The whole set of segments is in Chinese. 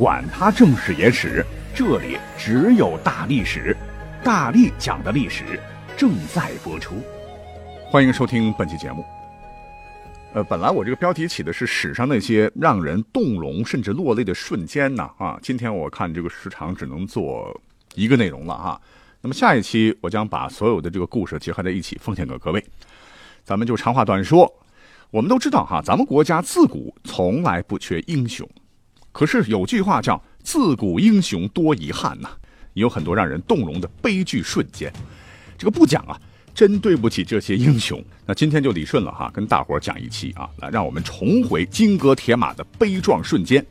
管他正史野史。这里只有大历史，大力讲的历史正在播出，欢迎收听本期节目。呃，本来我这个标题起的是史上那些让人动容甚至落泪的瞬间呢，啊，今天我看这个时长只能做一个内容了哈。那么下一期我将把所有的这个故事结合在一起，奉献给各位。咱们就长话短说，我们都知道哈，咱们国家自古从来不缺英雄，可是有句话叫。自古英雄多遗憾呐，有很多让人动容的悲剧瞬间。这个不讲啊，真对不起这些英雄。那今天就理顺了哈，跟大伙儿讲一期啊，来让我们重回金戈铁马的悲壮瞬间。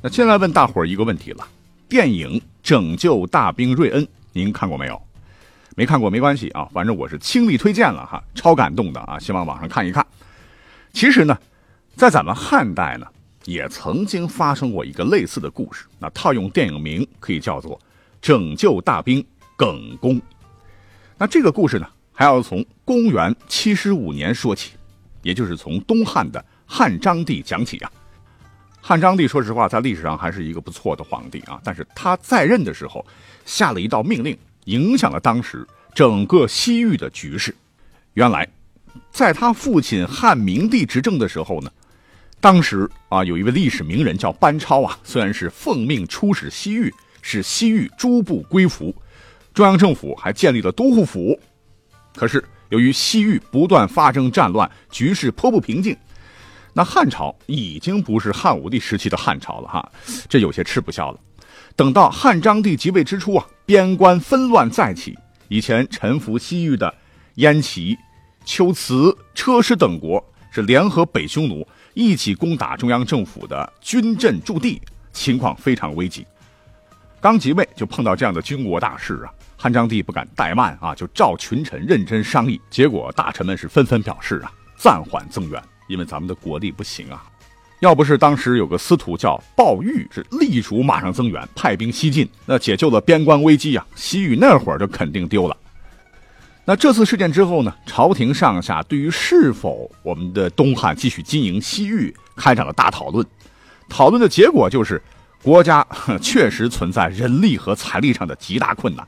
那先来问大伙儿一个问题了：电影《拯救大兵瑞恩》，您看过没有？没看过没关系啊，反正我是倾力推荐了哈，超感动的啊，希望网上看一看。其实呢，在咱们汉代呢。也曾经发生过一个类似的故事，那套用电影名可以叫做《拯救大兵耿恭》。那这个故事呢，还要从公元七十五年说起，也就是从东汉的汉章帝讲起啊。汉章帝说实话，在历史上还是一个不错的皇帝啊，但是他在任的时候下了一道命令，影响了当时整个西域的局势。原来，在他父亲汉明帝执政的时候呢。当时啊，有一位历史名人叫班超啊，虽然是奉命出使西域，使西域诸部归服，中央政府还建立了都护府，可是由于西域不断发生战乱，局势颇不平静，那汉朝已经不是汉武帝时期的汉朝了哈，这有些吃不消了。等到汉章帝即位之初啊，边关纷乱再起，以前臣服西域的燕齐、龟兹、车师等国是联合北匈奴。一起攻打中央政府的军镇驻地，情况非常危急。刚即位就碰到这样的军国大事啊，汉章帝不敢怠慢啊，就召群臣认真商议。结果大臣们是纷纷表示啊，暂缓增援，因为咱们的国力不行啊。要不是当时有个司徒叫鲍玉，是力主马上增援，派兵西进，那解救了边关危机啊，西域那会儿就肯定丢了。那这次事件之后呢？朝廷上下对于是否我们的东汉继续经营西域开展了大讨论。讨论的结果就是，国家确实存在人力和财力上的极大困难，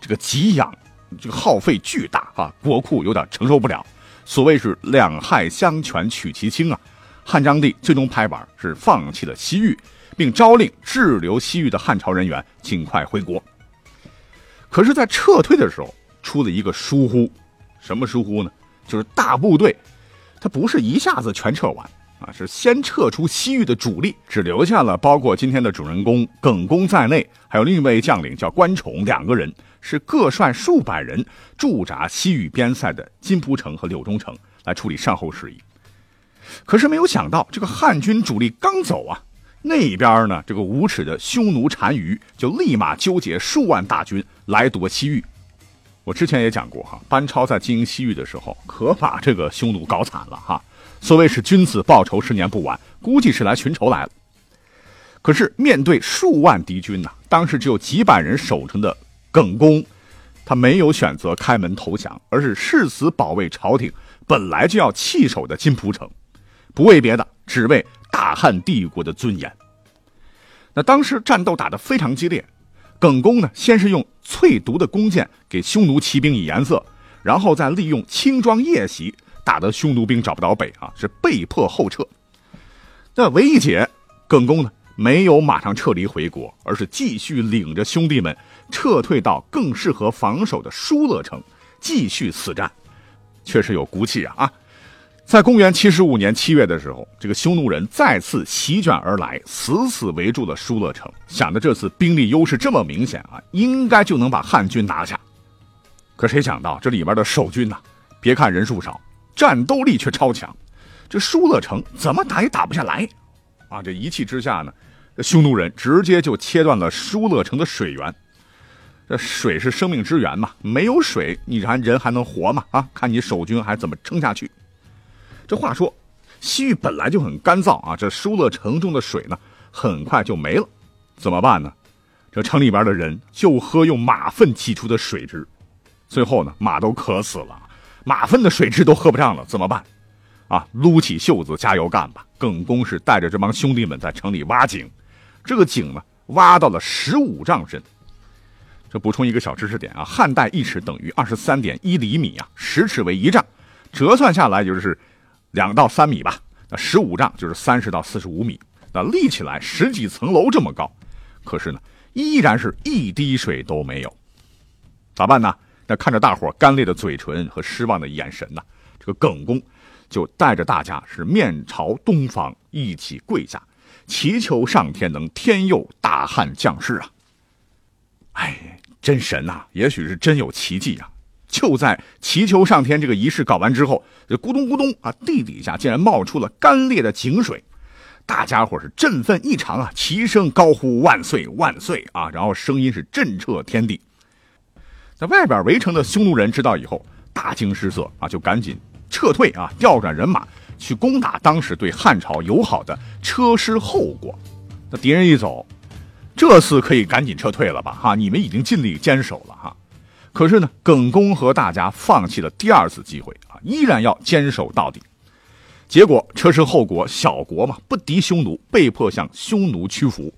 这个给养这个耗费巨大啊，国库有点承受不了。所谓是两害相权取其轻啊。汉章帝最终拍板是放弃了西域，并诏令滞留西域的汉朝人员尽快回国。可是，在撤退的时候。出了一个疏忽，什么疏忽呢？就是大部队，他不是一下子全撤完啊，是先撤出西域的主力，只留下了包括今天的主人公耿恭在内，还有另一位将领叫关宠两个人，是各率数百人驻扎西域边塞的金蒲城和柳中城来处理善后事宜。可是没有想到，这个汉军主力刚走啊，那边呢，这个无耻的匈奴单于就立马纠结数万大军来夺西域。我之前也讲过哈，班超在经营西域的时候，可把这个匈奴搞惨了哈。所谓是君子报仇，十年不晚，估计是来寻仇来了。可是面对数万敌军呐，当时只有几百人守城的耿恭，他没有选择开门投降，而是誓死保卫朝廷本来就要弃守的金蒲城，不为别的，只为大汉帝国的尊严。那当时战斗打得非常激烈。耿恭呢，先是用淬毒的弓箭给匈奴骑兵以颜色，然后再利用轻装夜袭，打得匈奴兵找不到北啊，是被迫后撤。那唯一解，耿恭呢没有马上撤离回国，而是继续领着兄弟们撤退到更适合防守的疏勒城，继续死战，确实有骨气啊啊！在公元七十五年七月的时候，这个匈奴人再次席卷而来，死死围住了疏勒城，想着这次兵力优势这么明显啊，应该就能把汉军拿下。可谁想到这里边的守军呐，别看人数少，战斗力却超强，这疏勒城怎么打也打不下来啊！这一气之下呢，匈奴人直接就切断了疏勒城的水源。这水是生命之源嘛，没有水，你还人还能活吗？啊，看你守军还怎么撑下去。这话说，西域本来就很干燥啊，这疏勒城中的水呢，很快就没了，怎么办呢？这城里边的人就喝用马粪挤出的水质，最后呢，马都渴死了，马粪的水质都喝不上了，怎么办？啊，撸起袖子加油干吧！耿恭是带着这帮兄弟们在城里挖井，这个井呢，挖到了十五丈深。这补充一个小知识点啊，汉代一尺等于二十三点一厘米啊，十尺为一丈，折算下来就是两到三米吧。那十五丈就是三十到四十五米，那立起来十几层楼这么高，可是呢，依然是一滴水都没有，咋办呢？那看着大伙干裂的嘴唇和失望的眼神呐，这个耿恭就带着大家是面朝东方一起跪下，祈求上天能天佑大汉将士啊！哎，真神呐！也许是真有奇迹啊！就在祈求上天这个仪式搞完之后，这咕咚咕咚啊，地底下竟然冒出了干裂的井水，大家伙是振奋异常啊，齐声高呼万岁万岁啊！然后声音是震彻天地。在外边围城的匈奴人知道以后，大惊失色啊，就赶紧撤退啊，调转人马去攻打当时对汉朝友好的车师后国。那敌人一走。这次可以赶紧撤退了吧？哈，你们已经尽力坚守了哈。可是呢，耿恭和大家放弃了第二次机会啊，依然要坚守到底。结果车师后国小国嘛，不敌匈奴，被迫向匈奴屈服。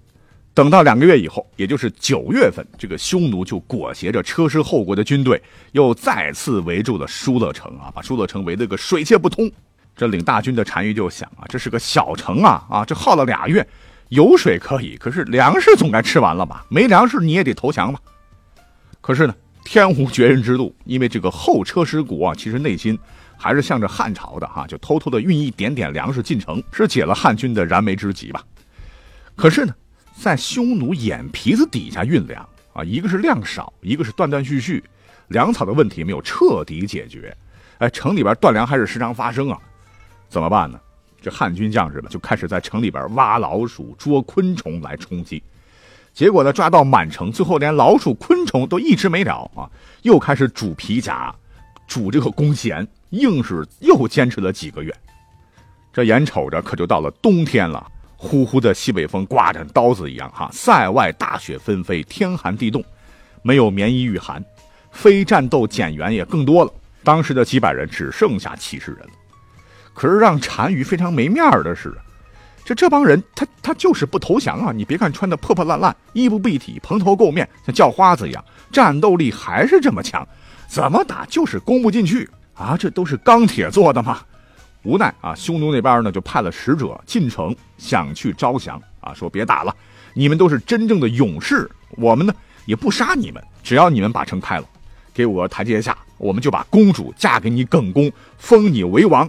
等到两个月以后，也就是九月份，这个匈奴就裹挟着车师后国的军队，又再次围住了疏勒城啊，把疏勒城围得个水泄不通。这领大军的单于就想啊，这是个小城啊啊，这耗了俩月。有水可以，可是粮食总该吃完了吧？没粮食你也得投降吧？可是呢，天无绝人之路，因为这个后车师国啊，其实内心还是向着汉朝的哈，就偷偷的运一点点粮食进城，是解了汉军的燃眉之急吧？可是呢，在匈奴眼皮子底下运粮啊，一个是量少，一个是断断续续，粮草的问题没有彻底解决，哎，城里边断粮还是时常发生啊，怎么办呢？这汉军将士们就开始在城里边挖老鼠、捉昆虫来充饥，结果呢，抓到满城，最后连老鼠、昆虫都一只没了啊！又开始煮皮甲，煮这个弓弦，硬是又坚持了几个月。这眼瞅着可就到了冬天了，呼呼的西北风刮着刀子一样哈，塞外大雪纷飞，天寒地冻，没有棉衣御寒，非战斗减员也更多了。当时的几百人只剩下七十人了。可是让单于非常没面的是，这这帮人他他就是不投降啊！你别看穿的破破烂烂、衣不蔽体、蓬头垢面，像叫花子一样，战斗力还是这么强，怎么打就是攻不进去啊！这都是钢铁做的吗？无奈啊，匈奴那边呢就派了使者进城，想去招降啊，说别打了，你们都是真正的勇士，我们呢也不杀你们，只要你们把城开了，给我台阶下，我们就把公主嫁给你耿恭，封你为王。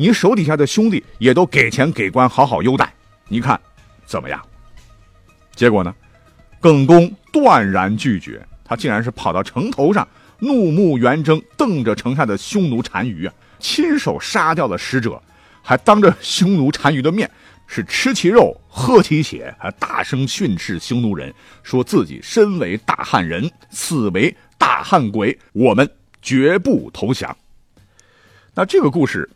你手底下的兄弟也都给钱给官，好好优待，你看怎么样？结果呢，耿恭断然拒绝，他竟然是跑到城头上，怒目圆睁，瞪着城下的匈奴单于啊，亲手杀掉了使者，还当着匈奴单于的面是吃其肉，喝其血，还大声训斥匈奴人，说自己身为大汉人，死为大汉鬼，我们绝不投降。那这个故事。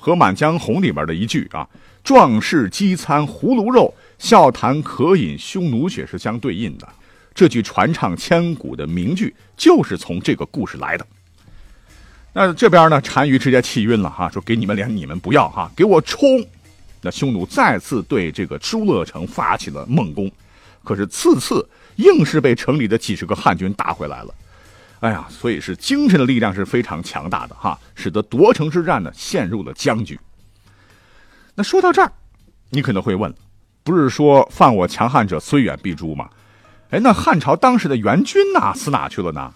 和《满江红》里边的一句啊“壮士饥餐胡虏肉，笑谈渴饮匈奴血”是相对应的。这句传唱千古的名句就是从这个故事来的。那这边呢，单于直接气晕了哈，说：“给你们脸你们不要哈，给我冲！”那匈奴再次对这个疏勒城发起了猛攻，可是次次硬是被城里的几十个汉军打回来了。哎呀，所以是精神的力量是非常强大的哈，使得夺城之战呢陷入了僵局。那说到这儿，你可能会问，不是说犯我强汉者虽远必诛吗？哎，那汉朝当时的援军呢，死哪去了呢？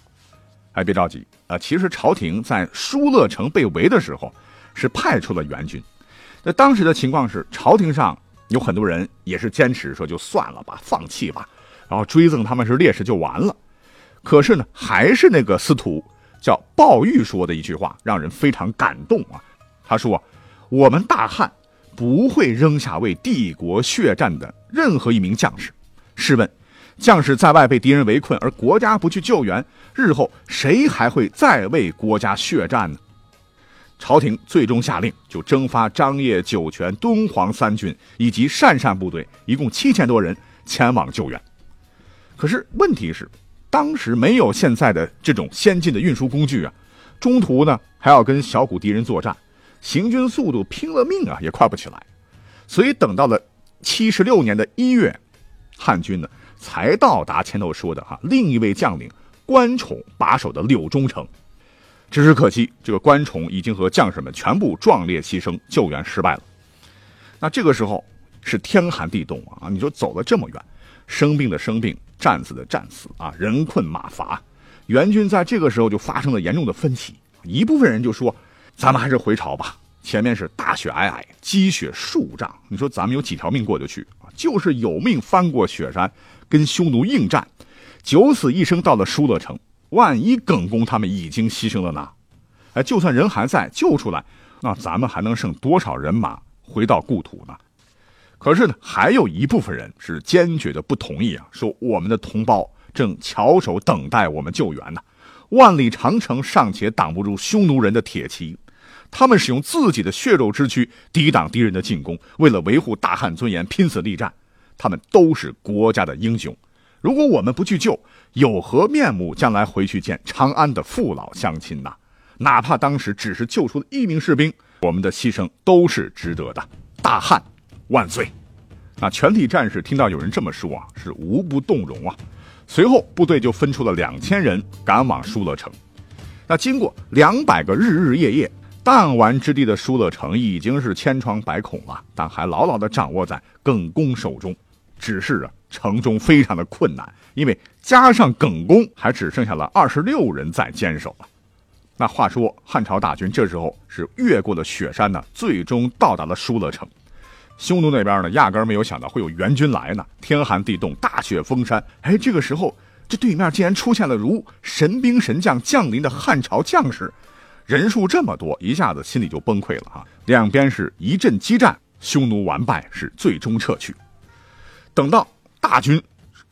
哎，别着急啊，其实朝廷在疏勒城被围的时候，是派出了援军。那当时的情况是，朝廷上有很多人也是坚持说就算了吧，放弃吧，然后追赠他们是烈士就完了。可是呢，还是那个司徒叫鲍玉说的一句话，让人非常感动啊。他说：“我们大汉不会扔下为帝国血战的任何一名将士。试问，将士在外被敌人围困，而国家不去救援，日后谁还会再为国家血战呢？朝廷最终下令，就征发张掖、酒泉、敦煌三军以及鄯善部队，一共七千多人前往救援。可是问题是，当时没有现在的这种先进的运输工具啊，中途呢还要跟小股敌人作战，行军速度拼了命啊也快不起来。所以等到了七十六年的一月，汉军呢才到达前头说的哈另一位将领关宠把守的柳中城。只是可惜，这个关宠已经和将士们全部壮烈牺牲，救援失败了。那这个时候是天寒地冻啊！你说走了这么远，生病的生病，战死的战死啊，人困马乏。援军在这个时候就发生了严重的分歧，一部分人就说：“咱们还是回朝吧，前面是大雪皑皑，积雪数丈，你说咱们有几条命过得去啊？就是有命翻过雪山，跟匈奴应战，九死一生到了舒勒城。”万一耿恭他们已经牺牲了呢？哎，就算人还在，救出来，那咱们还能剩多少人马回到故土呢？可是呢，还有一部分人是坚决的不同意啊，说我们的同胞正翘首等待我们救援呢。万里长城尚且挡不住匈奴人的铁骑，他们使用自己的血肉之躯抵挡敌人的进攻，为了维护大汉尊严拼死力战，他们都是国家的英雄。如果我们不去救，有何面目将来回去见长安的父老乡亲呐？哪怕当时只是救出了一名士兵，我们的牺牲都是值得的。大汉万岁！那全体战士听到有人这么说啊，是无不动容啊。随后部队就分出了两千人赶往舒勒城。那经过两百个日日夜夜，弹丸之地的舒勒城已经是千疮百孔了，但还牢牢地掌握在耿恭手中。只是啊。城中非常的困难，因为加上耿恭，还只剩下了二十六人在坚守了。那话说，汉朝大军这时候是越过了雪山呢，最终到达了舒勒城。匈奴那边呢，压根没有想到会有援军来呢。天寒地冻，大雪封山，哎，这个时候这对面竟然出现了如神兵神将降临的汉朝将士，人数这么多，一下子心里就崩溃了哈。两边是一阵激战，匈奴完败，是最终撤去。等到。大军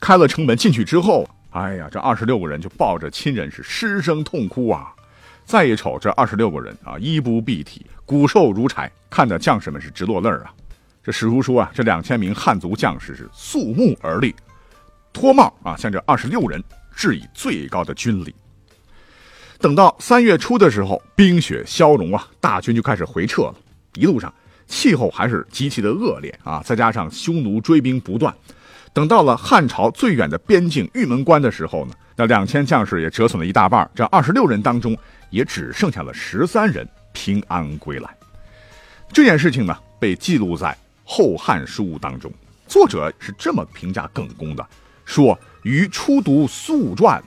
开了城门进去之后，哎呀，这二十六个人就抱着亲人是失声痛哭啊！再一瞅这二十六个人啊，衣不蔽体，骨瘦如柴，看得将士们是直落泪啊！这史书说啊，这两千名汉族将士是肃穆而立，脱帽啊，向这二十六人致以最高的军礼。等到三月初的时候，冰雪消融啊，大军就开始回撤了。一路上气候还是极其的恶劣啊，再加上匈奴追兵不断。等到了汉朝最远的边境玉门关的时候呢，那两千将士也折损了一大半，这二十六人当中也只剩下了十三人平安归来。这件事情呢，被记录在《后汉书》当中。作者是这么评价耿恭的：说于初读《素传》，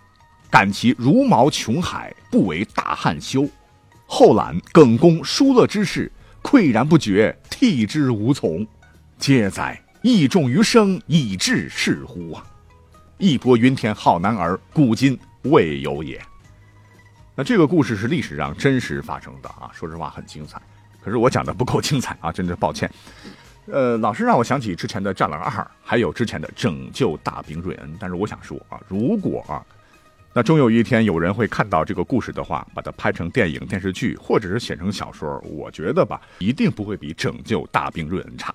感其如毛穷海，不为大汉修。后览耿恭疏勒之事，喟然不觉，替之无从。皆哉！义重于生，以至是乎啊！义薄云天好男儿，古今未有也。那这个故事是历史上真实发生的啊，说实话很精彩。可是我讲的不够精彩啊，真的抱歉。呃，老是让我想起之前的《战狼二》，还有之前的《拯救大兵瑞恩》。但是我想说啊，如果啊，那终有一天有人会看到这个故事的话，把它拍成电影、电视剧，或者是写成小说，我觉得吧，一定不会比《拯救大兵瑞恩》差。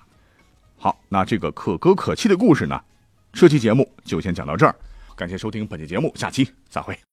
好，那这个可歌可泣的故事呢？这期节目就先讲到这儿，感谢收听本期节目，下期再会。